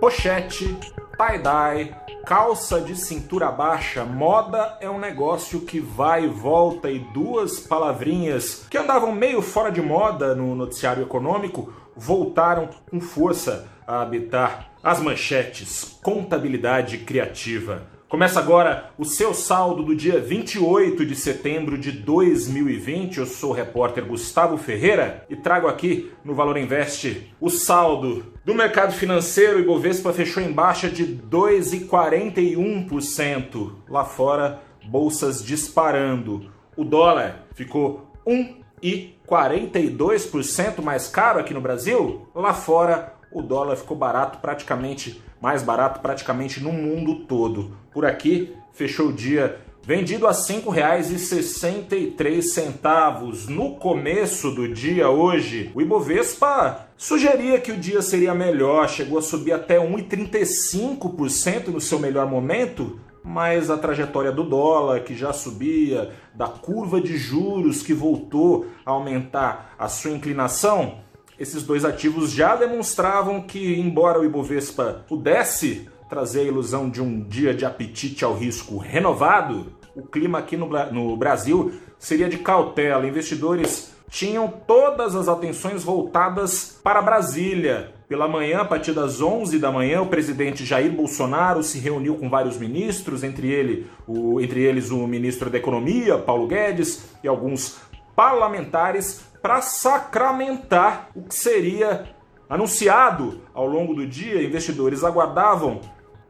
pochete, tie-dye, calça de cintura baixa, moda é um negócio que vai e volta e duas palavrinhas que andavam meio fora de moda no noticiário econômico voltaram com força a habitar as manchetes. Contabilidade criativa. Começa agora o seu saldo do dia 28 de setembro de 2020. Eu sou o repórter Gustavo Ferreira e trago aqui no Valor Invest o saldo do mercado financeiro. O Ibovespa fechou em baixa de 2,41%. Lá fora, bolsas disparando. O dólar ficou 1,42% mais caro aqui no Brasil. Lá fora, o dólar ficou barato, praticamente mais barato praticamente no mundo todo. Por aqui, fechou o dia vendido a R$ 5,63. No começo do dia hoje, o Ibovespa sugeria que o dia seria melhor, chegou a subir até 1,35% no seu melhor momento, mas a trajetória do dólar, que já subia, da curva de juros que voltou a aumentar a sua inclinação, esses dois ativos já demonstravam que, embora o Ibovespa pudesse trazer a ilusão de um dia de apetite ao risco renovado, o clima aqui no, no Brasil seria de cautela. Investidores tinham todas as atenções voltadas para Brasília. Pela manhã, a partir das 11 da manhã, o presidente Jair Bolsonaro se reuniu com vários ministros, entre, ele, o, entre eles o ministro da Economia, Paulo Guedes, e alguns parlamentares para sacramentar o que seria anunciado ao longo do dia. Investidores aguardavam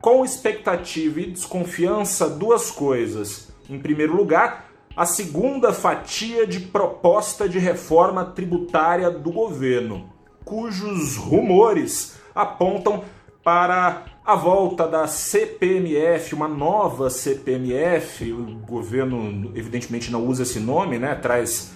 com expectativa e desconfiança duas coisas. Em primeiro lugar, a segunda fatia de proposta de reforma tributária do governo, cujos rumores apontam para a volta da CPMF, uma nova CPMF. O governo, evidentemente, não usa esse nome, né? Traz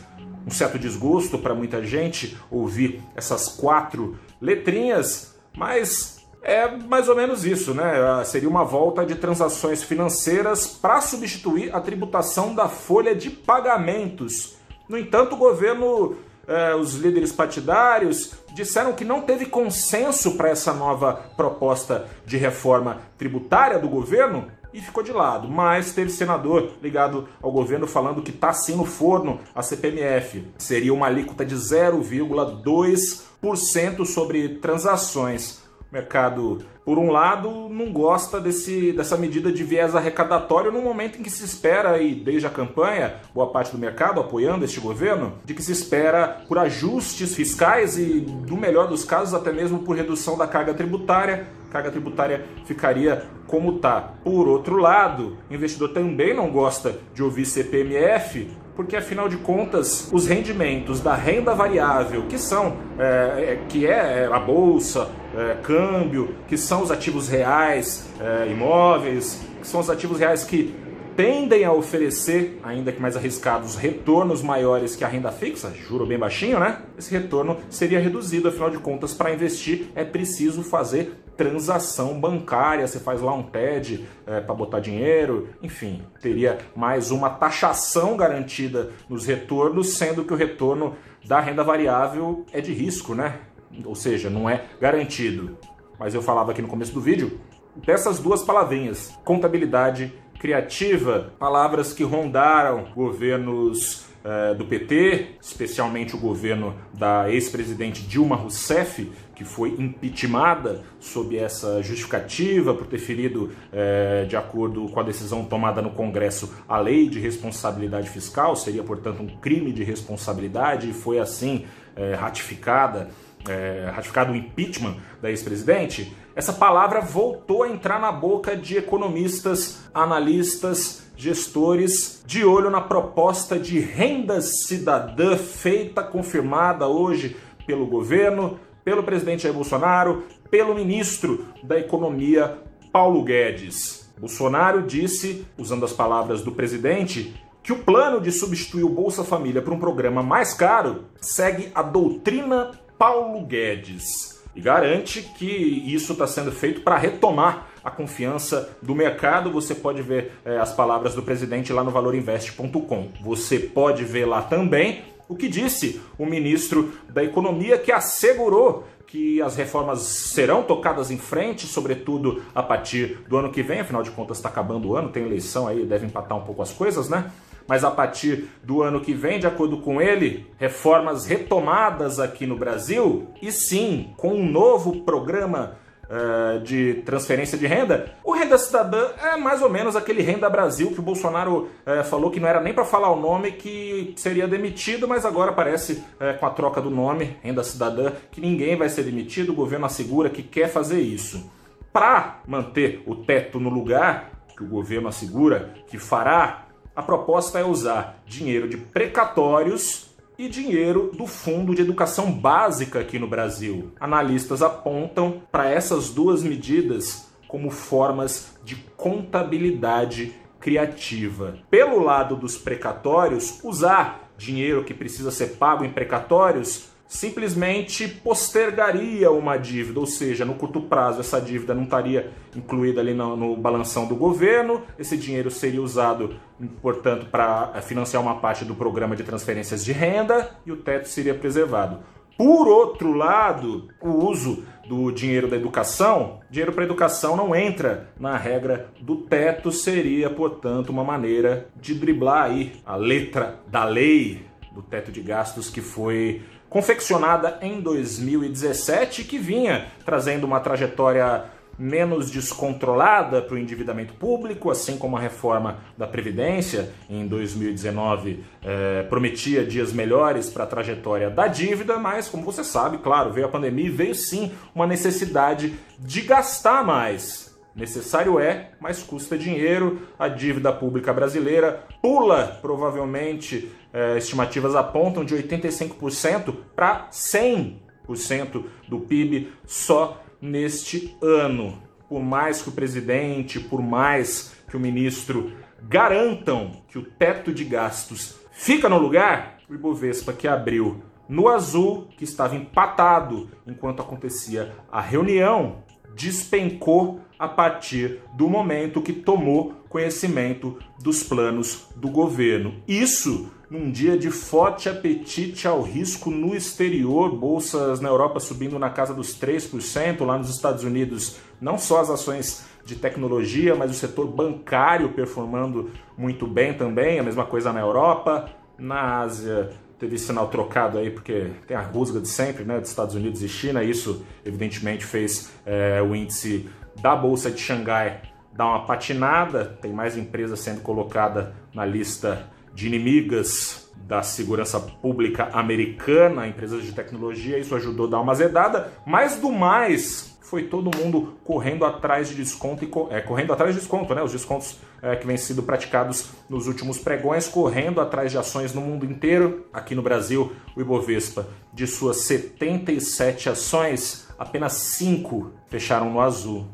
um certo desgosto para muita gente ouvir essas quatro letrinhas, mas é mais ou menos isso, né? Seria uma volta de transações financeiras para substituir a tributação da folha de pagamentos. No entanto, o governo, eh, os líderes partidários, disseram que não teve consenso para essa nova proposta de reforma tributária do governo e ficou de lado. Mas teve senador ligado ao governo falando que está sim no forno a CPMF. Seria uma alíquota de 0,2% sobre transações. O mercado, por um lado, não gosta desse, dessa medida de viés arrecadatório no momento em que se espera, e desde a campanha, boa parte do mercado apoiando este governo, de que se espera por ajustes fiscais e, no melhor dos casos, até mesmo por redução da carga tributária carga tributária ficaria como está. Por outro lado, o investidor também não gosta de ouvir CPMF, porque afinal de contas os rendimentos da renda variável, que são é, é, que é a bolsa, é, câmbio, que são os ativos reais, é, imóveis, que são os ativos reais que tendem a oferecer, ainda que mais arriscados, retornos maiores que a renda fixa, juro bem baixinho, né? Esse retorno seria reduzido, afinal de contas, para investir é preciso fazer transação bancária, você faz lá um TED é, para botar dinheiro, enfim, teria mais uma taxação garantida nos retornos, sendo que o retorno da renda variável é de risco, né? Ou seja, não é garantido. Mas eu falava aqui no começo do vídeo dessas duas palavrinhas, contabilidade criativa, palavras que rondaram governos eh, do PT, especialmente o governo da ex-presidente Dilma Rousseff, que foi impeachmentada sob essa justificativa por ter ferido, eh, de acordo com a decisão tomada no Congresso, a lei de responsabilidade fiscal, seria, portanto, um crime de responsabilidade, e foi assim eh, ratificada é, ratificado o impeachment da ex-presidente, essa palavra voltou a entrar na boca de economistas, analistas, gestores, de olho na proposta de renda cidadã feita, confirmada hoje pelo governo, pelo presidente Jair Bolsonaro, pelo ministro da Economia, Paulo Guedes. Bolsonaro disse, usando as palavras do presidente, que o plano de substituir o Bolsa Família por um programa mais caro segue a doutrina Paulo Guedes e garante que isso está sendo feito para retomar a confiança do mercado. Você pode ver é, as palavras do presidente lá no valorinvest.com. Você pode ver lá também o que disse o ministro da Economia, que assegurou que as reformas serão tocadas em frente, sobretudo a partir do ano que vem, afinal de contas está acabando o ano, tem eleição aí, deve empatar um pouco as coisas, né? Mas a partir do ano que vem, de acordo com ele, reformas retomadas aqui no Brasil, e sim, com um novo programa uh, de transferência de renda, o Renda Cidadã é mais ou menos aquele Renda Brasil que o Bolsonaro uh, falou que não era nem para falar o nome, que seria demitido, mas agora parece uh, com a troca do nome, Renda Cidadã, que ninguém vai ser demitido, o governo assegura que quer fazer isso. Para manter o teto no lugar, que o governo assegura que fará, a proposta é usar dinheiro de precatórios e dinheiro do Fundo de Educação Básica aqui no Brasil. Analistas apontam para essas duas medidas como formas de contabilidade criativa. Pelo lado dos precatórios, usar dinheiro que precisa ser pago em precatórios simplesmente postergaria uma dívida, ou seja, no curto prazo essa dívida não estaria incluída ali no, no balanção do governo, esse dinheiro seria usado, portanto, para financiar uma parte do programa de transferências de renda e o teto seria preservado. Por outro lado, o uso do dinheiro da educação, dinheiro para educação não entra na regra do teto, seria, portanto, uma maneira de driblar aí a letra da lei do teto de gastos que foi confeccionada em 2017, que vinha trazendo uma trajetória menos descontrolada para o endividamento público, assim como a reforma da Previdência em 2019 eh, prometia dias melhores para a trajetória da dívida, mas como você sabe, claro, veio a pandemia e veio sim uma necessidade de gastar mais. Necessário é, mas custa dinheiro. A dívida pública brasileira pula, provavelmente, é, estimativas apontam, de 85% para 100% do PIB só neste ano. Por mais que o presidente, por mais que o ministro garantam que o teto de gastos fica no lugar, o Ibovespa que abriu no azul, que estava empatado enquanto acontecia a reunião, despencou a partir do momento que tomou conhecimento dos planos do governo. Isso num dia de forte apetite ao risco no exterior, bolsas na Europa subindo na casa dos 3%, lá nos Estados Unidos, não só as ações de tecnologia, mas o setor bancário performando muito bem também, a mesma coisa na Europa, na Ásia teve sinal trocado aí, porque tem a rusga de sempre, né, dos Estados Unidos e China, isso evidentemente fez é, o índice da Bolsa de Xangai dar uma patinada, tem mais empresas sendo colocada na lista de inimigas da segurança pública americana, empresas de tecnologia, isso ajudou a dar uma azedada, mas do mais foi todo mundo correndo atrás de desconto e é, correndo atrás de desconto, né? Os descontos é, que vêm sido praticados nos últimos pregões, correndo atrás de ações no mundo inteiro. Aqui no Brasil, o Ibovespa, de suas 77 ações, apenas 5 fecharam no azul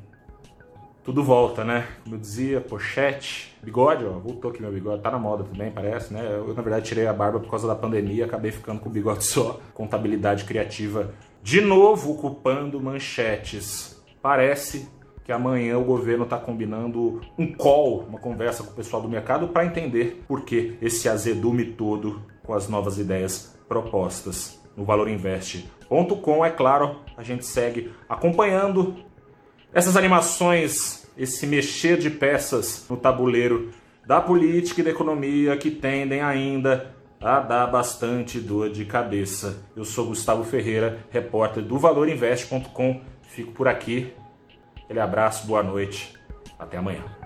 tudo volta, né? Como eu dizia, pochete, bigode, ó, voltou aqui meu bigode, tá na moda também, parece, né? Eu, na verdade, tirei a barba por causa da pandemia, acabei ficando com o bigode só. Contabilidade criativa, de novo ocupando manchetes. Parece que amanhã o governo está combinando um call, uma conversa com o pessoal do mercado para entender por que esse azedume todo com as novas ideias propostas no valorinvest.com. É claro, a gente segue acompanhando essas animações, esse mexer de peças no tabuleiro da política e da economia que tendem ainda a dar bastante dor de cabeça. Eu sou Gustavo Ferreira, repórter do valorinvest.com. Fico por aqui. Aquele abraço, boa noite. Até amanhã.